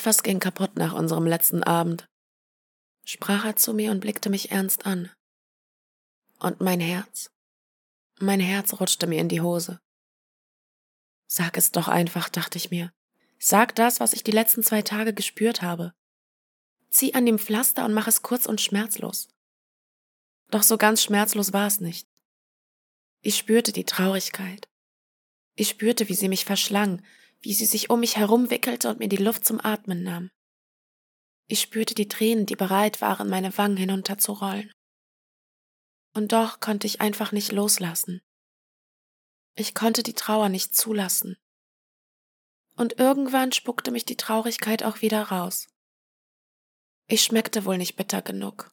Etwas ging kaputt nach unserem letzten Abend, sprach er zu mir und blickte mich ernst an. Und mein Herz, mein Herz rutschte mir in die Hose. Sag es doch einfach, dachte ich mir. Sag das, was ich die letzten zwei Tage gespürt habe. Zieh an dem Pflaster und mach es kurz und schmerzlos. Doch so ganz schmerzlos war es nicht. Ich spürte die Traurigkeit. Ich spürte, wie sie mich verschlang, wie sie sich um mich herumwickelte und mir die Luft zum Atmen nahm. Ich spürte die Tränen, die bereit waren, meine Wangen hinunterzurollen. Und doch konnte ich einfach nicht loslassen. Ich konnte die Trauer nicht zulassen. Und irgendwann spuckte mich die Traurigkeit auch wieder raus. Ich schmeckte wohl nicht bitter genug.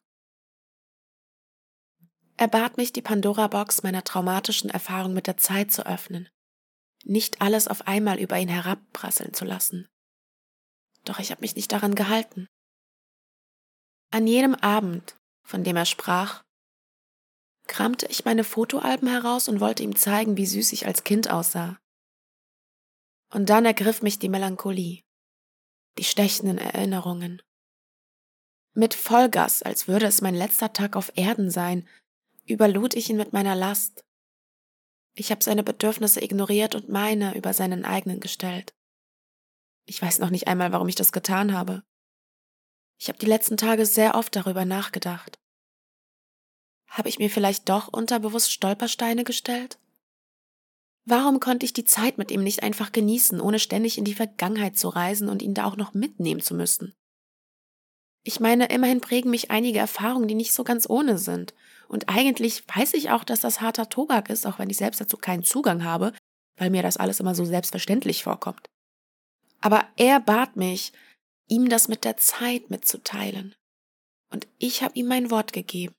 Er bat mich, die Pandora-Box meiner traumatischen Erfahrung mit der Zeit zu öffnen, nicht alles auf einmal über ihn herabprasseln zu lassen. Doch ich habe mich nicht daran gehalten. An jenem Abend, von dem er sprach, kramte ich meine Fotoalben heraus und wollte ihm zeigen, wie süß ich als Kind aussah. Und dann ergriff mich die Melancholie, die stechenden Erinnerungen. Mit Vollgas, als würde es mein letzter Tag auf Erden sein, überlud ich ihn mit meiner Last. Ich habe seine Bedürfnisse ignoriert und meine über seinen eigenen gestellt. Ich weiß noch nicht einmal, warum ich das getan habe. Ich habe die letzten Tage sehr oft darüber nachgedacht. Habe ich mir vielleicht doch unterbewusst Stolpersteine gestellt? Warum konnte ich die Zeit mit ihm nicht einfach genießen, ohne ständig in die Vergangenheit zu reisen und ihn da auch noch mitnehmen zu müssen? Ich meine, immerhin prägen mich einige Erfahrungen, die nicht so ganz ohne sind. Und eigentlich weiß ich auch, dass das harter Tobak ist, auch wenn ich selbst dazu keinen Zugang habe, weil mir das alles immer so selbstverständlich vorkommt. Aber er bat mich, ihm das mit der Zeit mitzuteilen. Und ich habe ihm mein Wort gegeben.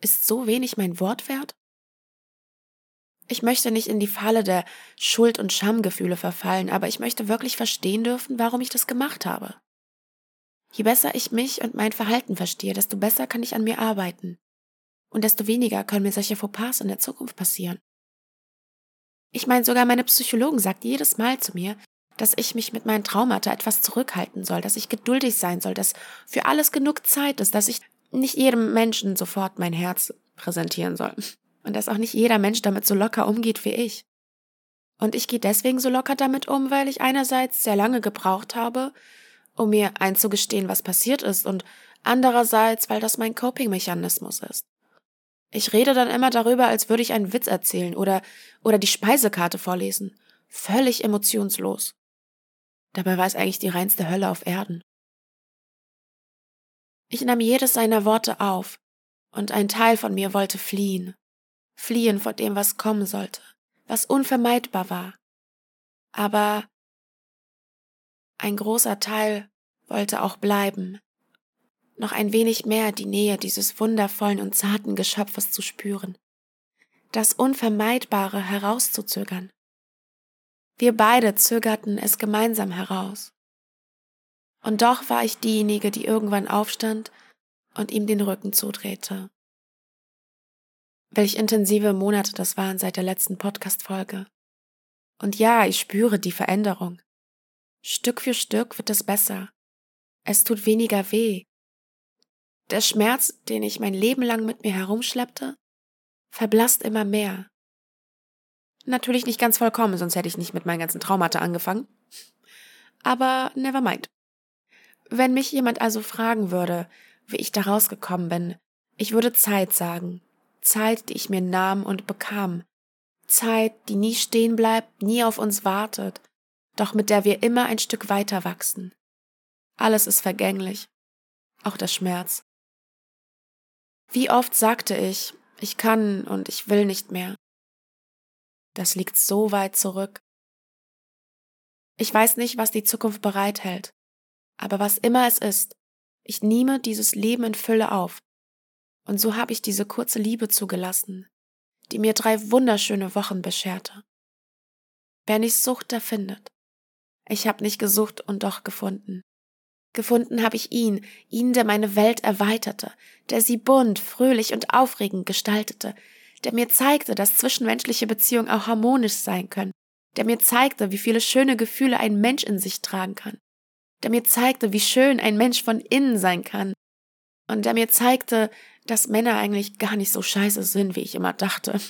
Ist so wenig mein Wort wert? Ich möchte nicht in die Falle der Schuld- und Schamgefühle verfallen, aber ich möchte wirklich verstehen dürfen, warum ich das gemacht habe. Je besser ich mich und mein Verhalten verstehe, desto besser kann ich an mir arbeiten. Und desto weniger können mir solche Fauxpas in der Zukunft passieren. Ich meine, sogar meine Psychologin sagt jedes Mal zu mir, dass ich mich mit meinen Traumata etwas zurückhalten soll, dass ich geduldig sein soll, dass für alles genug Zeit ist, dass ich nicht jedem Menschen sofort mein Herz präsentieren soll. Und dass auch nicht jeder Mensch damit so locker umgeht wie ich. Und ich gehe deswegen so locker damit um, weil ich einerseits sehr lange gebraucht habe, um mir einzugestehen, was passiert ist, und andererseits, weil das mein Coping-Mechanismus ist. Ich rede dann immer darüber, als würde ich einen Witz erzählen oder, oder die Speisekarte vorlesen. Völlig emotionslos. Dabei war es eigentlich die reinste Hölle auf Erden. Ich nahm jedes seiner Worte auf, und ein Teil von mir wollte fliehen. Fliehen vor dem, was kommen sollte, was unvermeidbar war. Aber ein großer Teil wollte auch bleiben, noch ein wenig mehr die Nähe dieses wundervollen und zarten Geschöpfes zu spüren, das Unvermeidbare herauszuzögern. Wir beide zögerten es gemeinsam heraus. Und doch war ich diejenige, die irgendwann aufstand und ihm den Rücken zudrehte. Welch intensive Monate das waren seit der letzten Podcast-Folge. Und ja, ich spüre die Veränderung. Stück für Stück wird es besser. Es tut weniger weh. Der Schmerz, den ich mein Leben lang mit mir herumschleppte, verblasst immer mehr. Natürlich nicht ganz vollkommen, sonst hätte ich nicht mit meinen ganzen Traumata angefangen. Aber never mind. Wenn mich jemand also fragen würde, wie ich da rausgekommen bin, ich würde Zeit sagen. Zeit, die ich mir nahm und bekam. Zeit, die nie stehen bleibt, nie auf uns wartet, doch mit der wir immer ein Stück weiter wachsen. Alles ist vergänglich, auch der Schmerz. Wie oft sagte ich, ich kann und ich will nicht mehr. Das liegt so weit zurück. Ich weiß nicht, was die Zukunft bereithält, aber was immer es ist, ich nehme dieses Leben in Fülle auf. Und so habe ich diese kurze Liebe zugelassen, die mir drei wunderschöne Wochen bescherte. Wer nicht sucht, der findet. Ich habe nicht gesucht und doch gefunden. Gefunden habe ich ihn, ihn, der meine Welt erweiterte, der sie bunt, fröhlich und aufregend gestaltete, der mir zeigte, dass zwischenmenschliche Beziehungen auch harmonisch sein können, der mir zeigte, wie viele schöne Gefühle ein Mensch in sich tragen kann, der mir zeigte, wie schön ein Mensch von innen sein kann und der mir zeigte, dass Männer eigentlich gar nicht so scheiße sind, wie ich immer dachte.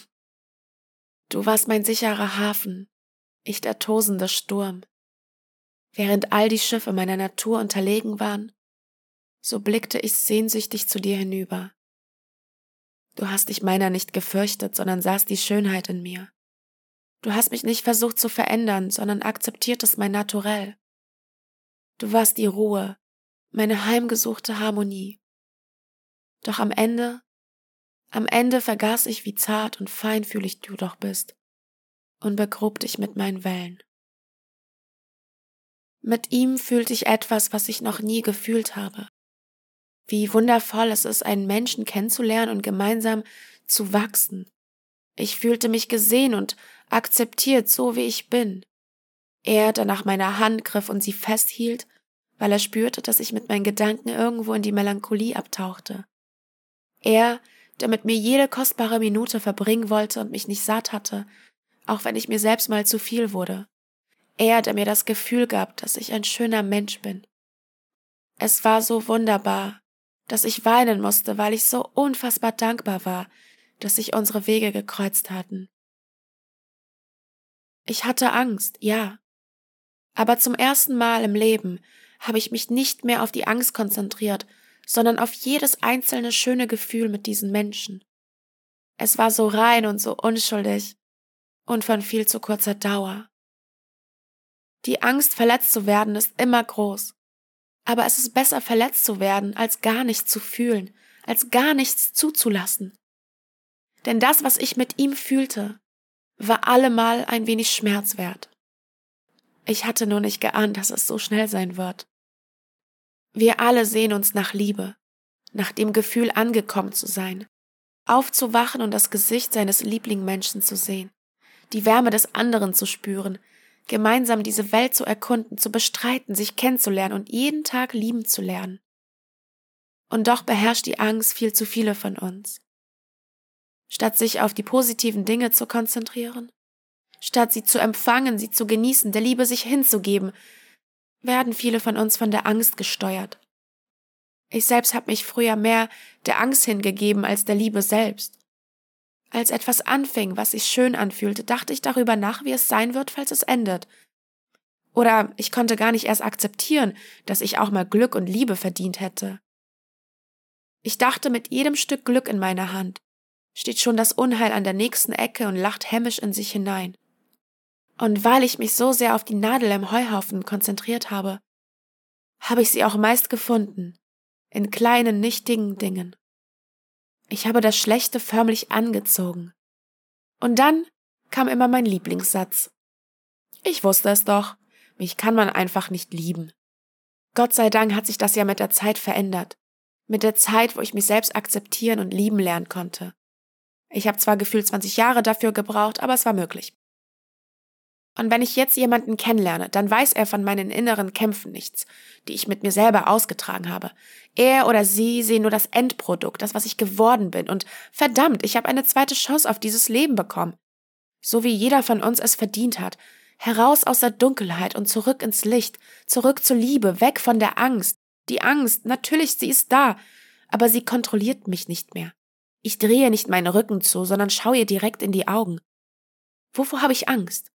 Du warst mein sicherer Hafen, ich der tosende Sturm. Während all die Schiffe meiner Natur unterlegen waren, so blickte ich sehnsüchtig zu dir hinüber. Du hast dich meiner nicht gefürchtet, sondern sahst die Schönheit in mir. Du hast mich nicht versucht zu verändern, sondern akzeptiertest mein Naturell. Du warst die Ruhe, meine heimgesuchte Harmonie. Doch am Ende, am Ende vergaß ich, wie zart und feinfühlig du doch bist und begrub dich mit meinen Wellen. Mit ihm fühlte ich etwas, was ich noch nie gefühlt habe. Wie wundervoll es ist, einen Menschen kennenzulernen und gemeinsam zu wachsen. Ich fühlte mich gesehen und akzeptiert, so wie ich bin. Er, der nach meiner Hand griff und sie festhielt, weil er spürte, dass ich mit meinen Gedanken irgendwo in die Melancholie abtauchte. Er, der mit mir jede kostbare Minute verbringen wollte und mich nicht satt hatte, auch wenn ich mir selbst mal zu viel wurde. Er, der mir das Gefühl gab, dass ich ein schöner Mensch bin. Es war so wunderbar, dass ich weinen musste, weil ich so unfassbar dankbar war, dass sich unsere Wege gekreuzt hatten. Ich hatte Angst, ja. Aber zum ersten Mal im Leben habe ich mich nicht mehr auf die Angst konzentriert, sondern auf jedes einzelne schöne Gefühl mit diesen Menschen. Es war so rein und so unschuldig und von viel zu kurzer Dauer. Die Angst, verletzt zu werden, ist immer groß. Aber es ist besser, verletzt zu werden, als gar nichts zu fühlen, als gar nichts zuzulassen. Denn das, was ich mit ihm fühlte, war allemal ein wenig Schmerz wert. Ich hatte nur nicht geahnt, dass es so schnell sein wird. Wir alle sehen uns nach Liebe, nach dem Gefühl angekommen zu sein, aufzuwachen und das Gesicht seines Lieblingmenschen zu sehen, die Wärme des anderen zu spüren, gemeinsam diese Welt zu erkunden, zu bestreiten, sich kennenzulernen und jeden Tag lieben zu lernen. Und doch beherrscht die Angst viel zu viele von uns. Statt sich auf die positiven Dinge zu konzentrieren, statt sie zu empfangen, sie zu genießen, der Liebe sich hinzugeben, werden viele von uns von der Angst gesteuert. Ich selbst habe mich früher mehr der Angst hingegeben als der Liebe selbst. Als etwas anfing, was sich schön anfühlte, dachte ich darüber nach, wie es sein wird, falls es endet. Oder ich konnte gar nicht erst akzeptieren, dass ich auch mal Glück und Liebe verdient hätte. Ich dachte, mit jedem Stück Glück in meiner Hand steht schon das Unheil an der nächsten Ecke und lacht hämisch in sich hinein. Und weil ich mich so sehr auf die Nadel im Heuhaufen konzentriert habe, habe ich sie auch meist gefunden, in kleinen, nichtigen Dingen. Ich habe das Schlechte förmlich angezogen. Und dann kam immer mein Lieblingssatz. Ich wusste es doch, mich kann man einfach nicht lieben. Gott sei Dank hat sich das ja mit der Zeit verändert. Mit der Zeit, wo ich mich selbst akzeptieren und lieben lernen konnte. Ich habe zwar gefühlt 20 Jahre dafür gebraucht, aber es war möglich. Und wenn ich jetzt jemanden kennenlerne, dann weiß er von meinen inneren Kämpfen nichts, die ich mit mir selber ausgetragen habe. Er oder sie sehen nur das Endprodukt, das, was ich geworden bin. Und verdammt, ich habe eine zweite Chance auf dieses Leben bekommen. So wie jeder von uns es verdient hat. Heraus aus der Dunkelheit und zurück ins Licht, zurück zur Liebe, weg von der Angst. Die Angst, natürlich, sie ist da, aber sie kontrolliert mich nicht mehr. Ich drehe nicht meinen Rücken zu, sondern schaue ihr direkt in die Augen. Wovor habe ich Angst?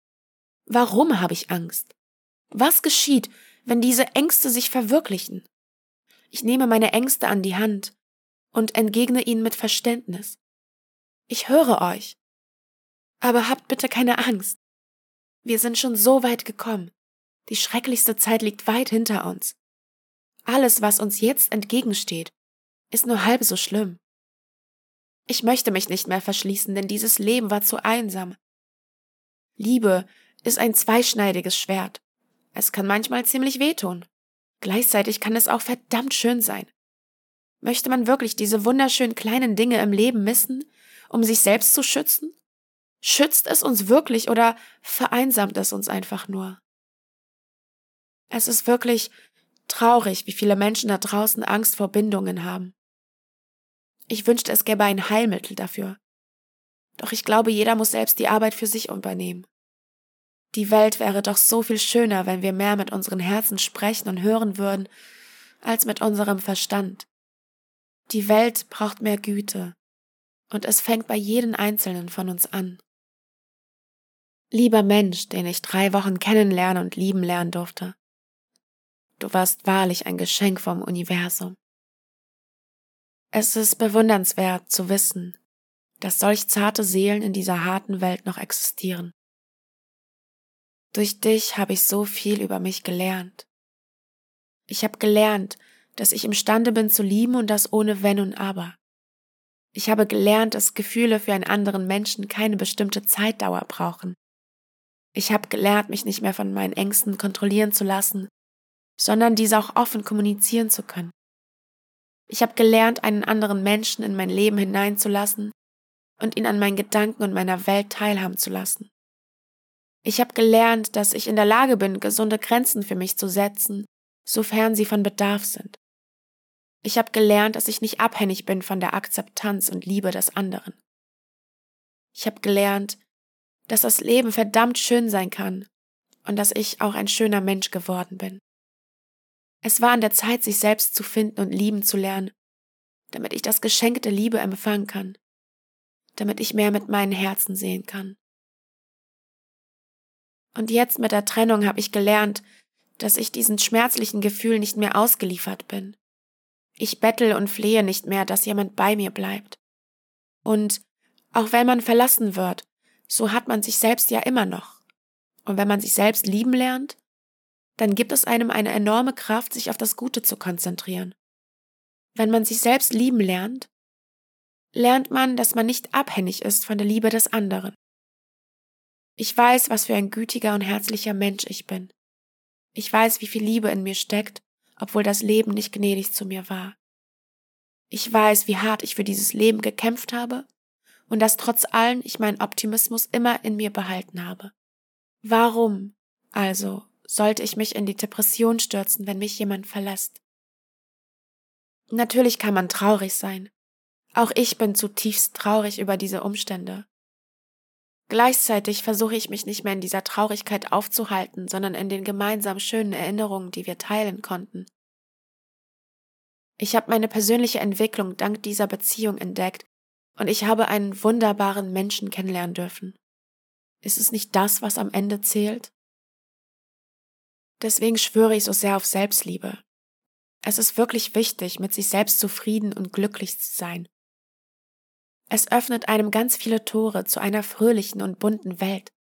Warum habe ich Angst? Was geschieht, wenn diese Ängste sich verwirklichen? Ich nehme meine Ängste an die Hand und entgegne ihnen mit Verständnis. Ich höre euch. Aber habt bitte keine Angst. Wir sind schon so weit gekommen. Die schrecklichste Zeit liegt weit hinter uns. Alles, was uns jetzt entgegensteht, ist nur halb so schlimm. Ich möchte mich nicht mehr verschließen, denn dieses Leben war zu einsam. Liebe ist ein zweischneidiges Schwert. Es kann manchmal ziemlich wehtun. Gleichzeitig kann es auch verdammt schön sein. Möchte man wirklich diese wunderschönen kleinen Dinge im Leben missen, um sich selbst zu schützen? Schützt es uns wirklich oder vereinsamt es uns einfach nur? Es ist wirklich traurig, wie viele Menschen da draußen Angst vor Bindungen haben. Ich wünschte, es gäbe ein Heilmittel dafür. Doch ich glaube, jeder muss selbst die Arbeit für sich übernehmen. Die Welt wäre doch so viel schöner, wenn wir mehr mit unseren Herzen sprechen und hören würden, als mit unserem Verstand. Die Welt braucht mehr Güte, und es fängt bei jedem Einzelnen von uns an. Lieber Mensch, den ich drei Wochen kennenlernen und lieben lernen durfte, du warst wahrlich ein Geschenk vom Universum. Es ist bewundernswert zu wissen, dass solch zarte Seelen in dieser harten Welt noch existieren. Durch dich habe ich so viel über mich gelernt. Ich habe gelernt, dass ich imstande bin zu lieben und das ohne Wenn und Aber. Ich habe gelernt, dass Gefühle für einen anderen Menschen keine bestimmte Zeitdauer brauchen. Ich habe gelernt, mich nicht mehr von meinen Ängsten kontrollieren zu lassen, sondern diese auch offen kommunizieren zu können. Ich habe gelernt, einen anderen Menschen in mein Leben hineinzulassen und ihn an meinen Gedanken und meiner Welt teilhaben zu lassen. Ich habe gelernt, dass ich in der Lage bin, gesunde Grenzen für mich zu setzen, sofern sie von Bedarf sind. Ich habe gelernt, dass ich nicht abhängig bin von der Akzeptanz und Liebe des anderen. Ich habe gelernt, dass das Leben verdammt schön sein kann und dass ich auch ein schöner Mensch geworden bin. Es war an der Zeit, sich selbst zu finden und lieben zu lernen, damit ich das Geschenk der Liebe empfangen kann, damit ich mehr mit meinen Herzen sehen kann. Und jetzt mit der Trennung habe ich gelernt, dass ich diesen schmerzlichen Gefühl nicht mehr ausgeliefert bin. Ich bettel und flehe nicht mehr, dass jemand bei mir bleibt. Und auch wenn man verlassen wird, so hat man sich selbst ja immer noch. Und wenn man sich selbst lieben lernt, dann gibt es einem eine enorme Kraft, sich auf das Gute zu konzentrieren. Wenn man sich selbst lieben lernt, lernt man, dass man nicht abhängig ist von der Liebe des anderen. Ich weiß, was für ein gütiger und herzlicher Mensch ich bin. Ich weiß, wie viel Liebe in mir steckt, obwohl das Leben nicht gnädig zu mir war. Ich weiß, wie hart ich für dieses Leben gekämpft habe und dass trotz allem ich meinen Optimismus immer in mir behalten habe. Warum, also, sollte ich mich in die Depression stürzen, wenn mich jemand verlässt? Natürlich kann man traurig sein. Auch ich bin zutiefst traurig über diese Umstände. Gleichzeitig versuche ich mich nicht mehr in dieser Traurigkeit aufzuhalten, sondern in den gemeinsam schönen Erinnerungen, die wir teilen konnten. Ich habe meine persönliche Entwicklung dank dieser Beziehung entdeckt und ich habe einen wunderbaren Menschen kennenlernen dürfen. Ist es nicht das, was am Ende zählt? Deswegen schwöre ich so sehr auf Selbstliebe. Es ist wirklich wichtig, mit sich selbst zufrieden und glücklich zu sein. Es öffnet einem ganz viele Tore zu einer fröhlichen und bunten Welt.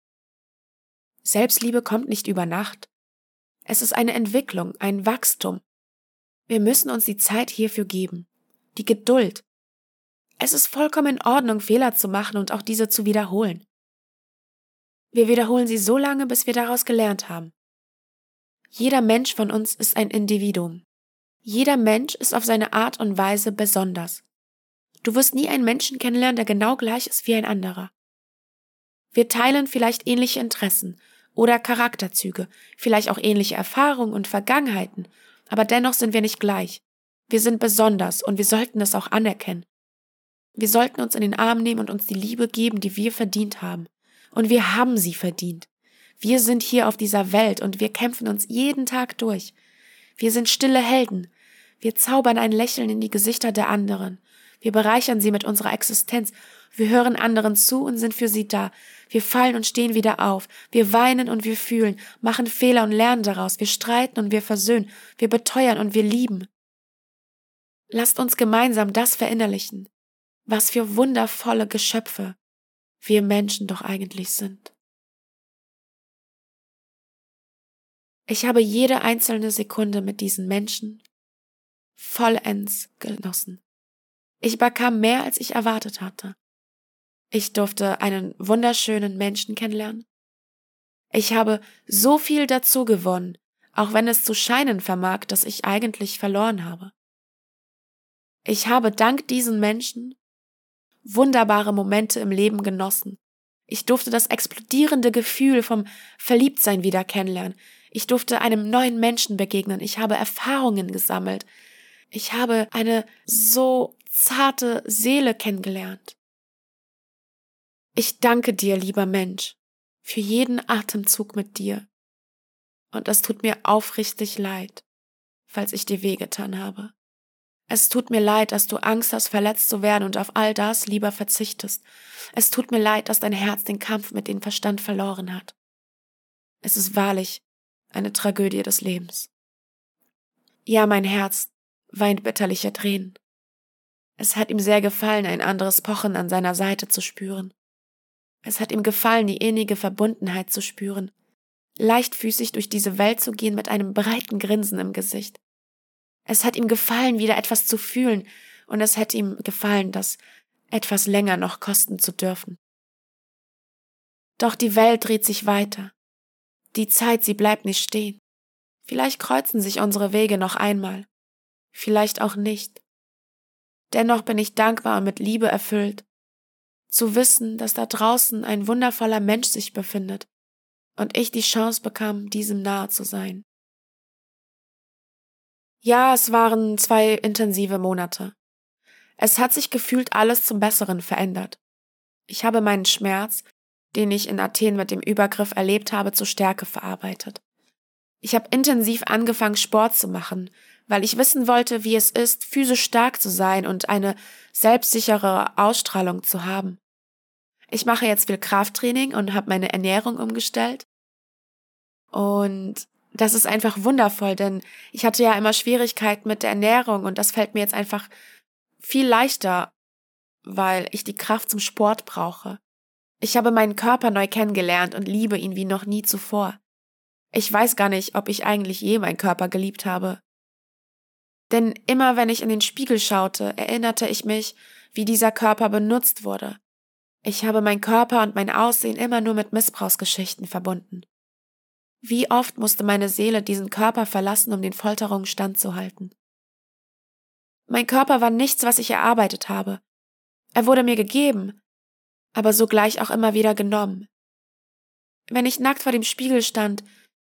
Selbstliebe kommt nicht über Nacht. Es ist eine Entwicklung, ein Wachstum. Wir müssen uns die Zeit hierfür geben, die Geduld. Es ist vollkommen in Ordnung, Fehler zu machen und auch diese zu wiederholen. Wir wiederholen sie so lange, bis wir daraus gelernt haben. Jeder Mensch von uns ist ein Individuum. Jeder Mensch ist auf seine Art und Weise besonders. Du wirst nie einen Menschen kennenlernen, der genau gleich ist wie ein anderer. Wir teilen vielleicht ähnliche Interessen oder Charakterzüge, vielleicht auch ähnliche Erfahrungen und Vergangenheiten, aber dennoch sind wir nicht gleich. Wir sind besonders und wir sollten es auch anerkennen. Wir sollten uns in den Arm nehmen und uns die Liebe geben, die wir verdient haben. Und wir haben sie verdient. Wir sind hier auf dieser Welt und wir kämpfen uns jeden Tag durch. Wir sind stille Helden. Wir zaubern ein Lächeln in die Gesichter der anderen. Wir bereichern sie mit unserer Existenz. Wir hören anderen zu und sind für sie da. Wir fallen und stehen wieder auf. Wir weinen und wir fühlen, machen Fehler und lernen daraus. Wir streiten und wir versöhnen. Wir beteuern und wir lieben. Lasst uns gemeinsam das verinnerlichen, was für wundervolle Geschöpfe wir Menschen doch eigentlich sind. Ich habe jede einzelne Sekunde mit diesen Menschen vollends genossen. Ich bekam mehr, als ich erwartet hatte. Ich durfte einen wunderschönen Menschen kennenlernen. Ich habe so viel dazu gewonnen, auch wenn es zu scheinen vermag, dass ich eigentlich verloren habe. Ich habe dank diesen Menschen wunderbare Momente im Leben genossen. Ich durfte das explodierende Gefühl vom Verliebtsein wieder kennenlernen. Ich durfte einem neuen Menschen begegnen. Ich habe Erfahrungen gesammelt. Ich habe eine so zarte Seele kennengelernt. Ich danke dir, lieber Mensch, für jeden Atemzug mit dir. Und es tut mir aufrichtig leid, falls ich dir wehgetan habe. Es tut mir leid, dass du Angst hast, verletzt zu werden und auf all das lieber verzichtest. Es tut mir leid, dass dein Herz den Kampf mit dem Verstand verloren hat. Es ist wahrlich eine Tragödie des Lebens. Ja, mein Herz weint bitterliche Tränen. Es hat ihm sehr gefallen, ein anderes Pochen an seiner Seite zu spüren. Es hat ihm gefallen, die innige Verbundenheit zu spüren, leichtfüßig durch diese Welt zu gehen mit einem breiten Grinsen im Gesicht. Es hat ihm gefallen, wieder etwas zu fühlen, und es hätte ihm gefallen, das etwas länger noch kosten zu dürfen. Doch die Welt dreht sich weiter. Die Zeit, sie bleibt nicht stehen. Vielleicht kreuzen sich unsere Wege noch einmal. Vielleicht auch nicht. Dennoch bin ich dankbar und mit Liebe erfüllt, zu wissen, dass da draußen ein wundervoller Mensch sich befindet und ich die Chance bekam, diesem nahe zu sein. Ja, es waren zwei intensive Monate. Es hat sich gefühlt alles zum Besseren verändert. Ich habe meinen Schmerz, den ich in Athen mit dem Übergriff erlebt habe, zur Stärke verarbeitet. Ich habe intensiv angefangen, Sport zu machen, weil ich wissen wollte, wie es ist, physisch stark zu sein und eine selbstsichere Ausstrahlung zu haben. Ich mache jetzt viel Krafttraining und habe meine Ernährung umgestellt. Und das ist einfach wundervoll, denn ich hatte ja immer Schwierigkeiten mit der Ernährung und das fällt mir jetzt einfach viel leichter, weil ich die Kraft zum Sport brauche. Ich habe meinen Körper neu kennengelernt und liebe ihn wie noch nie zuvor. Ich weiß gar nicht, ob ich eigentlich je meinen Körper geliebt habe. Denn immer wenn ich in den Spiegel schaute, erinnerte ich mich, wie dieser Körper benutzt wurde. Ich habe meinen Körper und mein Aussehen immer nur mit Missbrauchsgeschichten verbunden. Wie oft musste meine Seele diesen Körper verlassen, um den Folterungen standzuhalten? Mein Körper war nichts, was ich erarbeitet habe. Er wurde mir gegeben, aber sogleich auch immer wieder genommen. Wenn ich nackt vor dem Spiegel stand,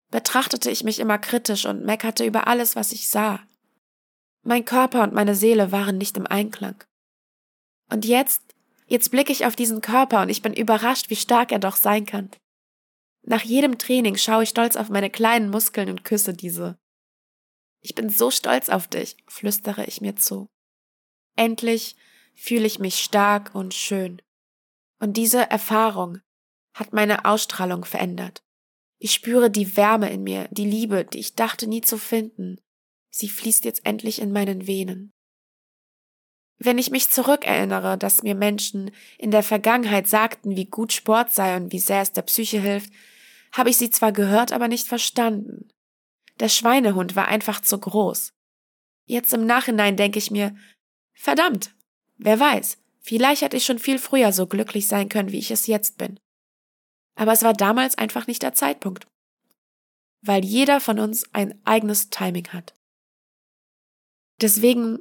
betrachtete ich mich immer kritisch und meckerte über alles, was ich sah. Mein Körper und meine Seele waren nicht im Einklang. Und jetzt, jetzt blicke ich auf diesen Körper und ich bin überrascht, wie stark er doch sein kann. Nach jedem Training schaue ich stolz auf meine kleinen Muskeln und küsse diese. Ich bin so stolz auf dich, flüstere ich mir zu. Endlich fühle ich mich stark und schön. Und diese Erfahrung hat meine Ausstrahlung verändert. Ich spüre die Wärme in mir, die Liebe, die ich dachte nie zu finden. Sie fließt jetzt endlich in meinen Venen. Wenn ich mich zurückerinnere, dass mir Menschen in der Vergangenheit sagten, wie gut Sport sei und wie sehr es der Psyche hilft, habe ich sie zwar gehört, aber nicht verstanden. Der Schweinehund war einfach zu groß. Jetzt im Nachhinein denke ich mir, verdammt, wer weiß, vielleicht hätte ich schon viel früher so glücklich sein können, wie ich es jetzt bin. Aber es war damals einfach nicht der Zeitpunkt. Weil jeder von uns ein eigenes Timing hat. Deswegen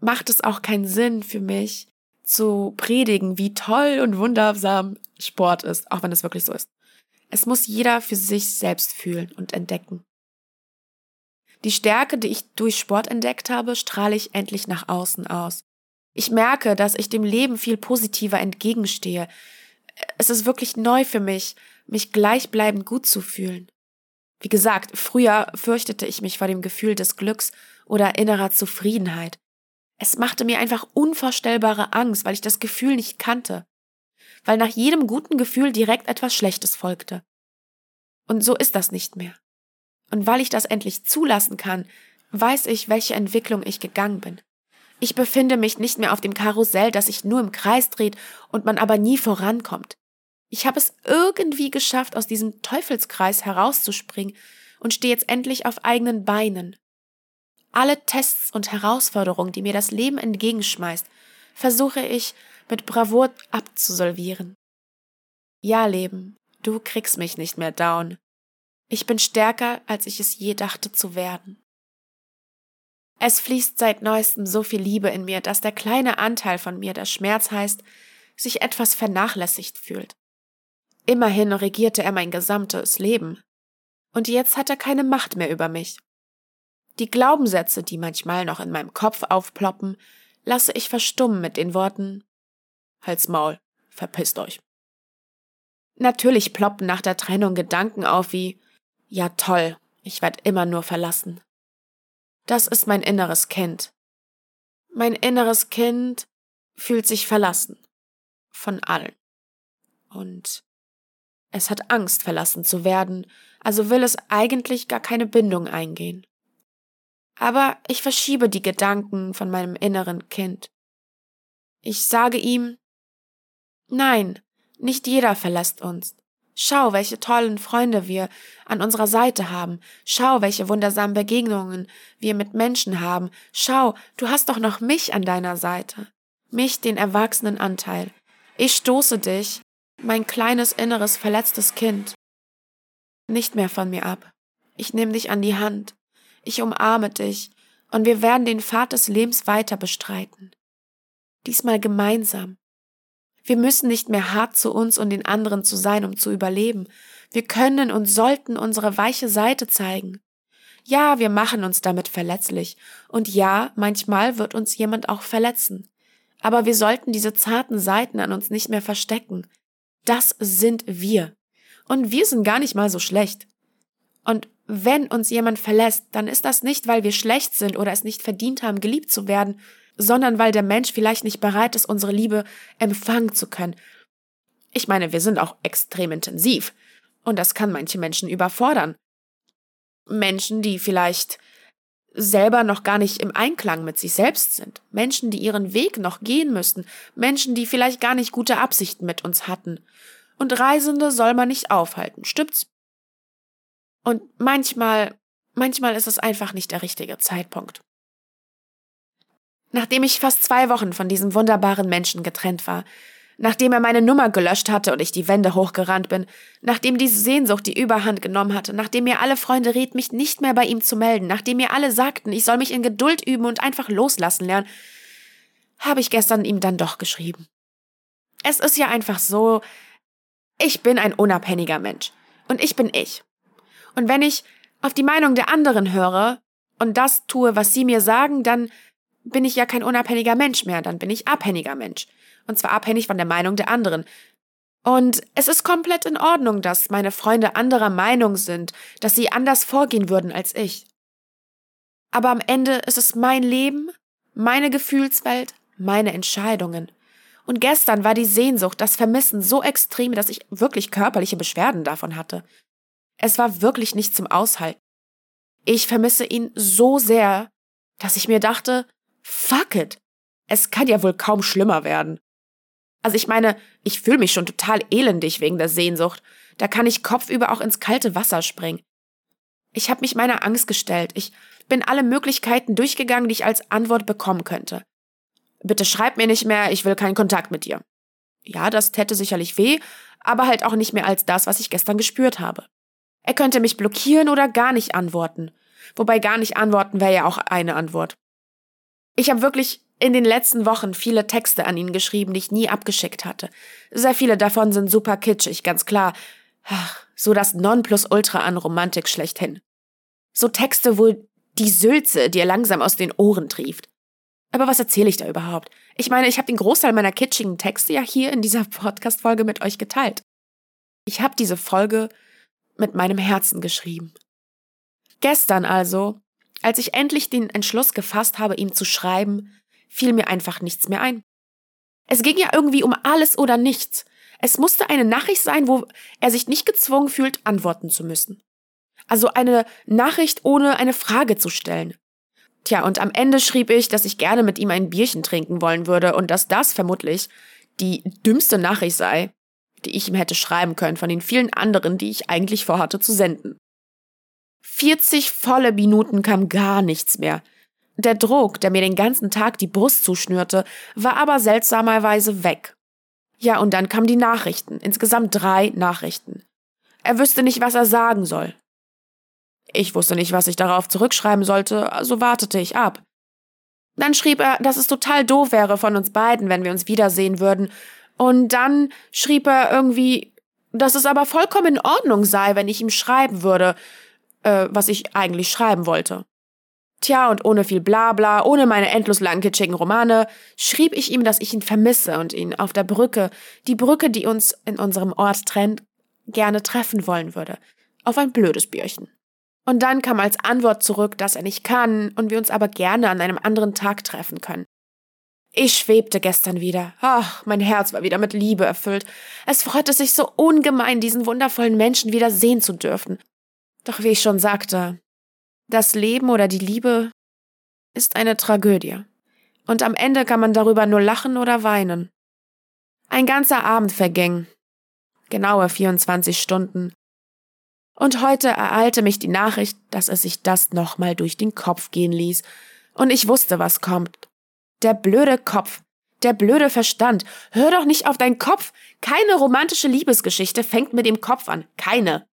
macht es auch keinen Sinn für mich, zu predigen, wie toll und wundersam Sport ist, auch wenn es wirklich so ist. Es muss jeder für sich selbst fühlen und entdecken. Die Stärke, die ich durch Sport entdeckt habe, strahle ich endlich nach außen aus. Ich merke, dass ich dem Leben viel positiver entgegenstehe. Es ist wirklich neu für mich, mich gleichbleibend gut zu fühlen. Wie gesagt, früher fürchtete ich mich vor dem Gefühl des Glücks oder innerer Zufriedenheit. Es machte mir einfach unvorstellbare Angst, weil ich das Gefühl nicht kannte weil nach jedem guten Gefühl direkt etwas Schlechtes folgte. Und so ist das nicht mehr. Und weil ich das endlich zulassen kann, weiß ich, welche Entwicklung ich gegangen bin. Ich befinde mich nicht mehr auf dem Karussell, das sich nur im Kreis dreht und man aber nie vorankommt. Ich habe es irgendwie geschafft, aus diesem Teufelskreis herauszuspringen und stehe jetzt endlich auf eigenen Beinen. Alle Tests und Herausforderungen, die mir das Leben entgegenschmeißt, versuche ich mit Bravour abzusolvieren. Ja, Leben, du kriegst mich nicht mehr down. Ich bin stärker, als ich es je dachte zu werden. Es fließt seit neuestem so viel Liebe in mir, dass der kleine Anteil von mir, der Schmerz heißt, sich etwas vernachlässigt fühlt. Immerhin regierte er mein gesamtes Leben. Und jetzt hat er keine Macht mehr über mich. Die Glaubenssätze, die manchmal noch in meinem Kopf aufploppen, lasse ich verstummen mit den Worten Halt's Maul, verpisst euch. Natürlich ploppen nach der Trennung Gedanken auf wie, ja toll, ich werd immer nur verlassen. Das ist mein inneres Kind. Mein inneres Kind fühlt sich verlassen. Von allen. Und es hat Angst, verlassen zu werden, also will es eigentlich gar keine Bindung eingehen. Aber ich verschiebe die Gedanken von meinem inneren Kind. Ich sage ihm, nein, nicht jeder verlässt uns. Schau, welche tollen Freunde wir an unserer Seite haben. Schau, welche wundersamen Begegnungen wir mit Menschen haben. Schau, du hast doch noch mich an deiner Seite. Mich, den erwachsenen Anteil. Ich stoße dich, mein kleines inneres verletztes Kind, nicht mehr von mir ab. Ich nehme dich an die Hand. Ich umarme dich und wir werden den Pfad des Lebens weiter bestreiten. Diesmal gemeinsam. Wir müssen nicht mehr hart zu uns und den anderen zu sein, um zu überleben. Wir können und sollten unsere weiche Seite zeigen. Ja, wir machen uns damit verletzlich. Und ja, manchmal wird uns jemand auch verletzen. Aber wir sollten diese zarten Seiten an uns nicht mehr verstecken. Das sind wir. Und wir sind gar nicht mal so schlecht. Und wenn uns jemand verlässt, dann ist das nicht, weil wir schlecht sind oder es nicht verdient haben, geliebt zu werden, sondern weil der Mensch vielleicht nicht bereit ist, unsere Liebe empfangen zu können. Ich meine, wir sind auch extrem intensiv. Und das kann manche Menschen überfordern. Menschen, die vielleicht selber noch gar nicht im Einklang mit sich selbst sind. Menschen, die ihren Weg noch gehen müssen. Menschen, die vielleicht gar nicht gute Absichten mit uns hatten. Und Reisende soll man nicht aufhalten, stimmt's? Und manchmal, manchmal ist es einfach nicht der richtige Zeitpunkt. Nachdem ich fast zwei Wochen von diesem wunderbaren Menschen getrennt war, nachdem er meine Nummer gelöscht hatte und ich die Wände hochgerannt bin, nachdem diese Sehnsucht die Überhand genommen hatte, nachdem mir alle Freunde riet, mich nicht mehr bei ihm zu melden, nachdem mir alle sagten, ich soll mich in Geduld üben und einfach loslassen lernen, habe ich gestern ihm dann doch geschrieben. Es ist ja einfach so, ich bin ein unabhängiger Mensch und ich bin ich. Und wenn ich auf die Meinung der anderen höre und das tue, was sie mir sagen, dann bin ich ja kein unabhängiger Mensch mehr, dann bin ich abhängiger Mensch. Und zwar abhängig von der Meinung der anderen. Und es ist komplett in Ordnung, dass meine Freunde anderer Meinung sind, dass sie anders vorgehen würden als ich. Aber am Ende ist es mein Leben, meine Gefühlswelt, meine Entscheidungen. Und gestern war die Sehnsucht, das Vermissen so extrem, dass ich wirklich körperliche Beschwerden davon hatte. Es war wirklich nicht zum Aushalten. Ich vermisse ihn so sehr, dass ich mir dachte, fuck it. Es kann ja wohl kaum schlimmer werden. Also ich meine, ich fühle mich schon total elendig wegen der Sehnsucht. Da kann ich kopfüber auch ins kalte Wasser springen. Ich habe mich meiner Angst gestellt. Ich bin alle Möglichkeiten durchgegangen, die ich als Antwort bekommen könnte. Bitte schreib mir nicht mehr, ich will keinen Kontakt mit dir. Ja, das täte sicherlich weh, aber halt auch nicht mehr als das, was ich gestern gespürt habe. Er könnte mich blockieren oder gar nicht antworten. Wobei gar nicht antworten wäre ja auch eine Antwort. Ich habe wirklich in den letzten Wochen viele Texte an ihn geschrieben, die ich nie abgeschickt hatte. Sehr viele davon sind super kitschig, ganz klar. So das Nonplusultra an Romantik schlechthin. So Texte, wo die Sülze dir langsam aus den Ohren trieft. Aber was erzähle ich da überhaupt? Ich meine, ich habe den Großteil meiner kitschigen Texte ja hier in dieser Podcast-Folge mit euch geteilt. Ich habe diese Folge mit meinem Herzen geschrieben. Gestern also, als ich endlich den Entschluss gefasst habe, ihm zu schreiben, fiel mir einfach nichts mehr ein. Es ging ja irgendwie um alles oder nichts. Es musste eine Nachricht sein, wo er sich nicht gezwungen fühlt, antworten zu müssen. Also eine Nachricht, ohne eine Frage zu stellen. Tja, und am Ende schrieb ich, dass ich gerne mit ihm ein Bierchen trinken wollen würde und dass das vermutlich die dümmste Nachricht sei, die ich ihm hätte schreiben können von den vielen anderen, die ich eigentlich vorhatte zu senden. 40 volle Minuten kam gar nichts mehr. Der Druck, der mir den ganzen Tag die Brust zuschnürte, war aber seltsamerweise weg. Ja, und dann kamen die Nachrichten, insgesamt drei Nachrichten. Er wüsste nicht, was er sagen soll. Ich wusste nicht, was ich darauf zurückschreiben sollte, also wartete ich ab. Dann schrieb er, dass es total doof wäre von uns beiden, wenn wir uns wiedersehen würden. Und dann schrieb er irgendwie, dass es aber vollkommen in Ordnung sei, wenn ich ihm schreiben würde, äh, was ich eigentlich schreiben wollte. Tja, und ohne viel Blabla, ohne meine endlos langen kitschigen Romane, schrieb ich ihm, dass ich ihn vermisse und ihn auf der Brücke, die Brücke, die uns in unserem Ort trennt, gerne treffen wollen würde. Auf ein blödes Bierchen. Und dann kam als Antwort zurück, dass er nicht kann und wir uns aber gerne an einem anderen Tag treffen können. Ich schwebte gestern wieder. Ach, mein Herz war wieder mit Liebe erfüllt. Es freute sich so ungemein, diesen wundervollen Menschen wieder sehen zu dürfen. Doch wie ich schon sagte, das Leben oder die Liebe ist eine Tragödie. Und am Ende kann man darüber nur lachen oder weinen. Ein ganzer Abend verging. Genaue 24 Stunden. Und heute ereilte mich die Nachricht, dass es sich das nochmal durch den Kopf gehen ließ. Und ich wusste, was kommt. Der blöde Kopf. Der blöde Verstand. Hör doch nicht auf deinen Kopf. Keine romantische Liebesgeschichte fängt mit dem Kopf an. Keine.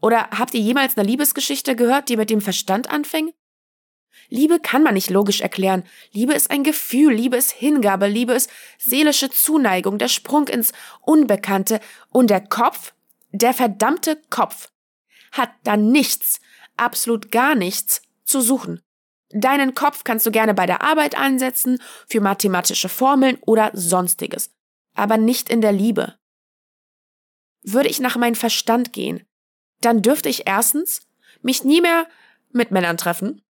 Oder habt ihr jemals eine Liebesgeschichte gehört, die mit dem Verstand anfing? Liebe kann man nicht logisch erklären. Liebe ist ein Gefühl, Liebe ist Hingabe, Liebe ist seelische Zuneigung, der Sprung ins Unbekannte und der Kopf, der verdammte Kopf, hat da nichts, absolut gar nichts zu suchen. Deinen Kopf kannst du gerne bei der Arbeit einsetzen, für mathematische Formeln oder sonstiges, aber nicht in der Liebe. Würde ich nach meinem Verstand gehen, dann dürfte ich erstens mich nie mehr mit Männern treffen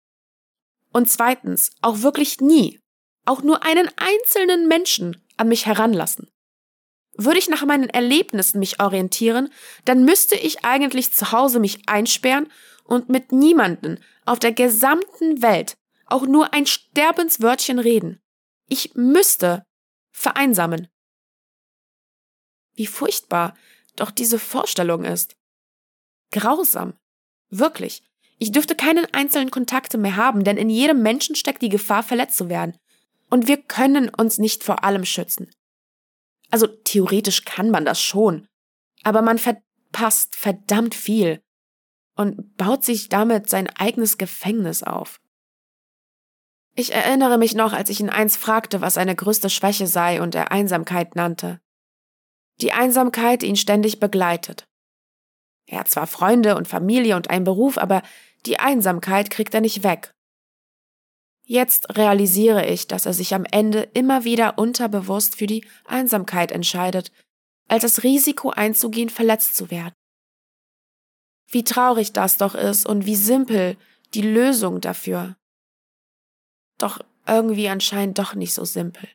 und zweitens auch wirklich nie, auch nur einen einzelnen Menschen an mich heranlassen. Würde ich nach meinen Erlebnissen mich orientieren, dann müsste ich eigentlich zu Hause mich einsperren und mit niemanden auf der gesamten Welt auch nur ein Sterbenswörtchen reden. Ich müsste vereinsamen. Wie furchtbar doch diese Vorstellung ist. Grausam. Wirklich. Ich dürfte keinen einzelnen Kontakte mehr haben, denn in jedem Menschen steckt die Gefahr, verletzt zu werden. Und wir können uns nicht vor allem schützen. Also theoretisch kann man das schon, aber man verpasst verdammt viel und baut sich damit sein eigenes Gefängnis auf. Ich erinnere mich noch, als ich ihn eins fragte, was seine größte Schwäche sei und er Einsamkeit nannte. Die Einsamkeit, ihn ständig begleitet. Er hat zwar Freunde und Familie und einen Beruf, aber die Einsamkeit kriegt er nicht weg. Jetzt realisiere ich, dass er sich am Ende immer wieder unterbewusst für die Einsamkeit entscheidet, als das Risiko einzugehen, verletzt zu werden. Wie traurig das doch ist und wie simpel die Lösung dafür. Doch irgendwie anscheinend doch nicht so simpel.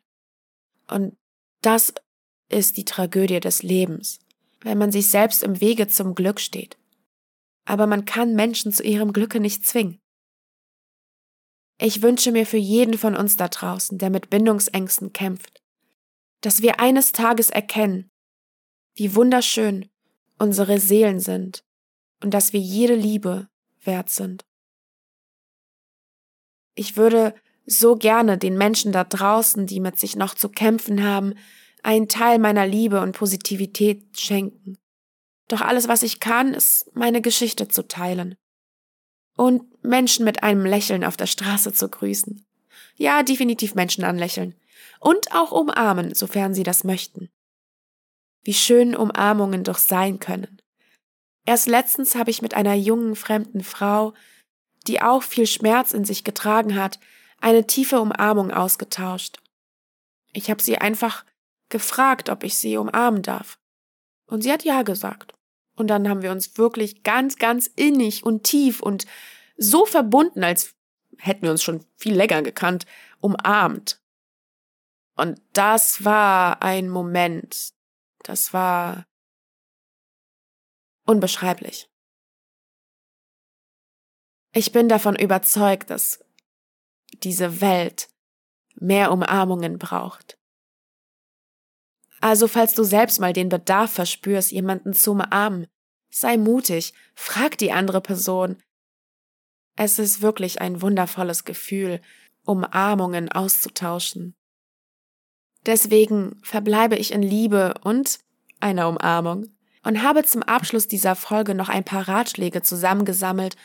Und das ist die Tragödie des Lebens wenn man sich selbst im Wege zum Glück steht. Aber man kann Menschen zu ihrem Glücke nicht zwingen. Ich wünsche mir für jeden von uns da draußen, der mit Bindungsängsten kämpft, dass wir eines Tages erkennen, wie wunderschön unsere Seelen sind und dass wir jede Liebe wert sind. Ich würde so gerne den Menschen da draußen, die mit sich noch zu kämpfen haben, einen Teil meiner Liebe und Positivität schenken. Doch alles, was ich kann, ist meine Geschichte zu teilen. Und Menschen mit einem Lächeln auf der Straße zu grüßen. Ja, definitiv Menschen anlächeln. Und auch umarmen, sofern sie das möchten. Wie schön Umarmungen doch sein können. Erst letztens habe ich mit einer jungen fremden Frau, die auch viel Schmerz in sich getragen hat, eine tiefe Umarmung ausgetauscht. Ich habe sie einfach gefragt, ob ich sie umarmen darf. Und sie hat ja gesagt. Und dann haben wir uns wirklich ganz, ganz innig und tief und so verbunden, als hätten wir uns schon viel länger gekannt, umarmt. Und das war ein Moment, das war unbeschreiblich. Ich bin davon überzeugt, dass diese Welt mehr Umarmungen braucht. Also falls du selbst mal den Bedarf verspürst, jemanden zu umarmen, sei mutig, frag die andere Person. Es ist wirklich ein wundervolles Gefühl, Umarmungen auszutauschen. Deswegen verbleibe ich in Liebe und einer Umarmung und habe zum Abschluss dieser Folge noch ein paar Ratschläge zusammengesammelt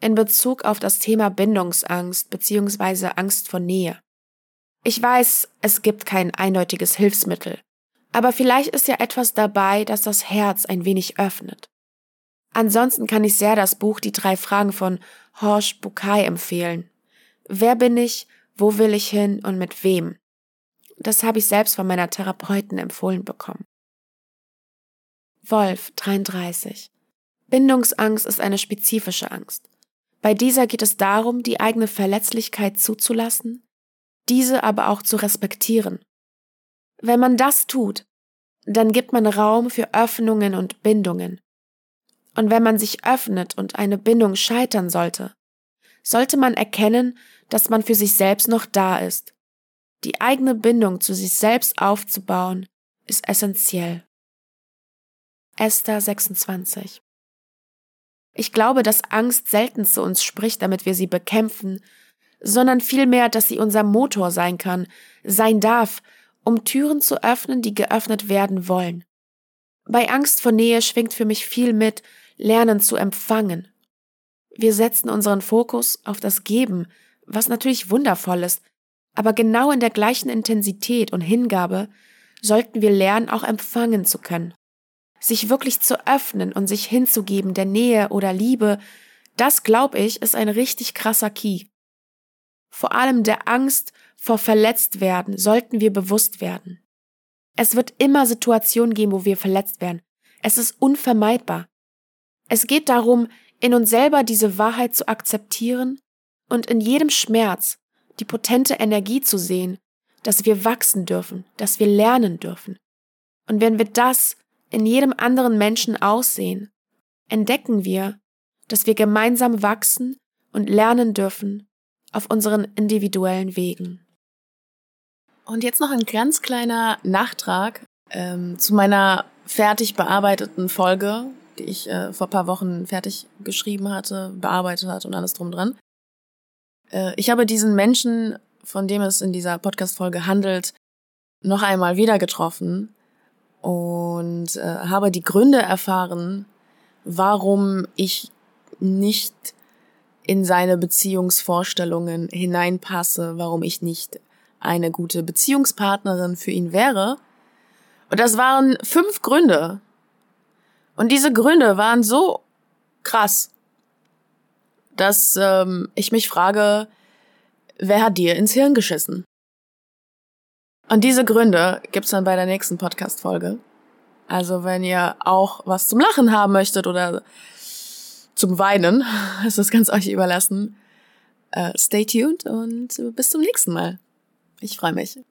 in Bezug auf das Thema Bindungsangst bzw. Angst vor Nähe. Ich weiß, es gibt kein eindeutiges Hilfsmittel, aber vielleicht ist ja etwas dabei, das das Herz ein wenig öffnet. Ansonsten kann ich sehr das Buch Die drei Fragen von Horsch Bukai empfehlen. Wer bin ich, wo will ich hin und mit wem? Das habe ich selbst von meiner Therapeutin empfohlen bekommen. Wolf 33. Bindungsangst ist eine spezifische Angst. Bei dieser geht es darum, die eigene Verletzlichkeit zuzulassen, diese aber auch zu respektieren. Wenn man das tut, dann gibt man Raum für Öffnungen und Bindungen. Und wenn man sich öffnet und eine Bindung scheitern sollte, sollte man erkennen, dass man für sich selbst noch da ist. Die eigene Bindung zu sich selbst aufzubauen, ist essentiell. Esther 26 Ich glaube, dass Angst selten zu uns spricht, damit wir sie bekämpfen, sondern vielmehr, dass sie unser Motor sein kann, sein darf, um Türen zu öffnen, die geöffnet werden wollen. Bei Angst vor Nähe schwingt für mich viel mit, lernen zu empfangen. Wir setzen unseren Fokus auf das Geben, was natürlich wundervoll ist, aber genau in der gleichen Intensität und Hingabe sollten wir lernen, auch empfangen zu können. Sich wirklich zu öffnen und sich hinzugeben der Nähe oder Liebe, das, glaube ich, ist ein richtig krasser Key. Vor allem der Angst vor verletzt werden sollten wir bewusst werden. Es wird immer Situationen geben, wo wir verletzt werden. Es ist unvermeidbar. Es geht darum, in uns selber diese Wahrheit zu akzeptieren und in jedem Schmerz die potente Energie zu sehen, dass wir wachsen dürfen, dass wir lernen dürfen. Und wenn wir das in jedem anderen Menschen aussehen, entdecken wir, dass wir gemeinsam wachsen und lernen dürfen auf unseren individuellen Wegen. Und jetzt noch ein ganz kleiner Nachtrag ähm, zu meiner fertig bearbeiteten Folge, die ich äh, vor paar Wochen fertig geschrieben hatte, bearbeitet hatte und alles drum dran. Äh, ich habe diesen Menschen, von dem es in dieser Podcast-Folge handelt, noch einmal wieder getroffen und äh, habe die Gründe erfahren, warum ich nicht in seine Beziehungsvorstellungen hineinpasse, warum ich nicht eine gute Beziehungspartnerin für ihn wäre. Und das waren fünf Gründe. Und diese Gründe waren so krass, dass ähm, ich mich frage, wer hat dir ins Hirn geschissen? Und diese Gründe gibt's dann bei der nächsten Podcast-Folge. Also wenn ihr auch was zum Lachen haben möchtet oder zum Weinen, ist das ganz euch überlassen. Uh, stay tuned und bis zum nächsten Mal. Ich freue mich.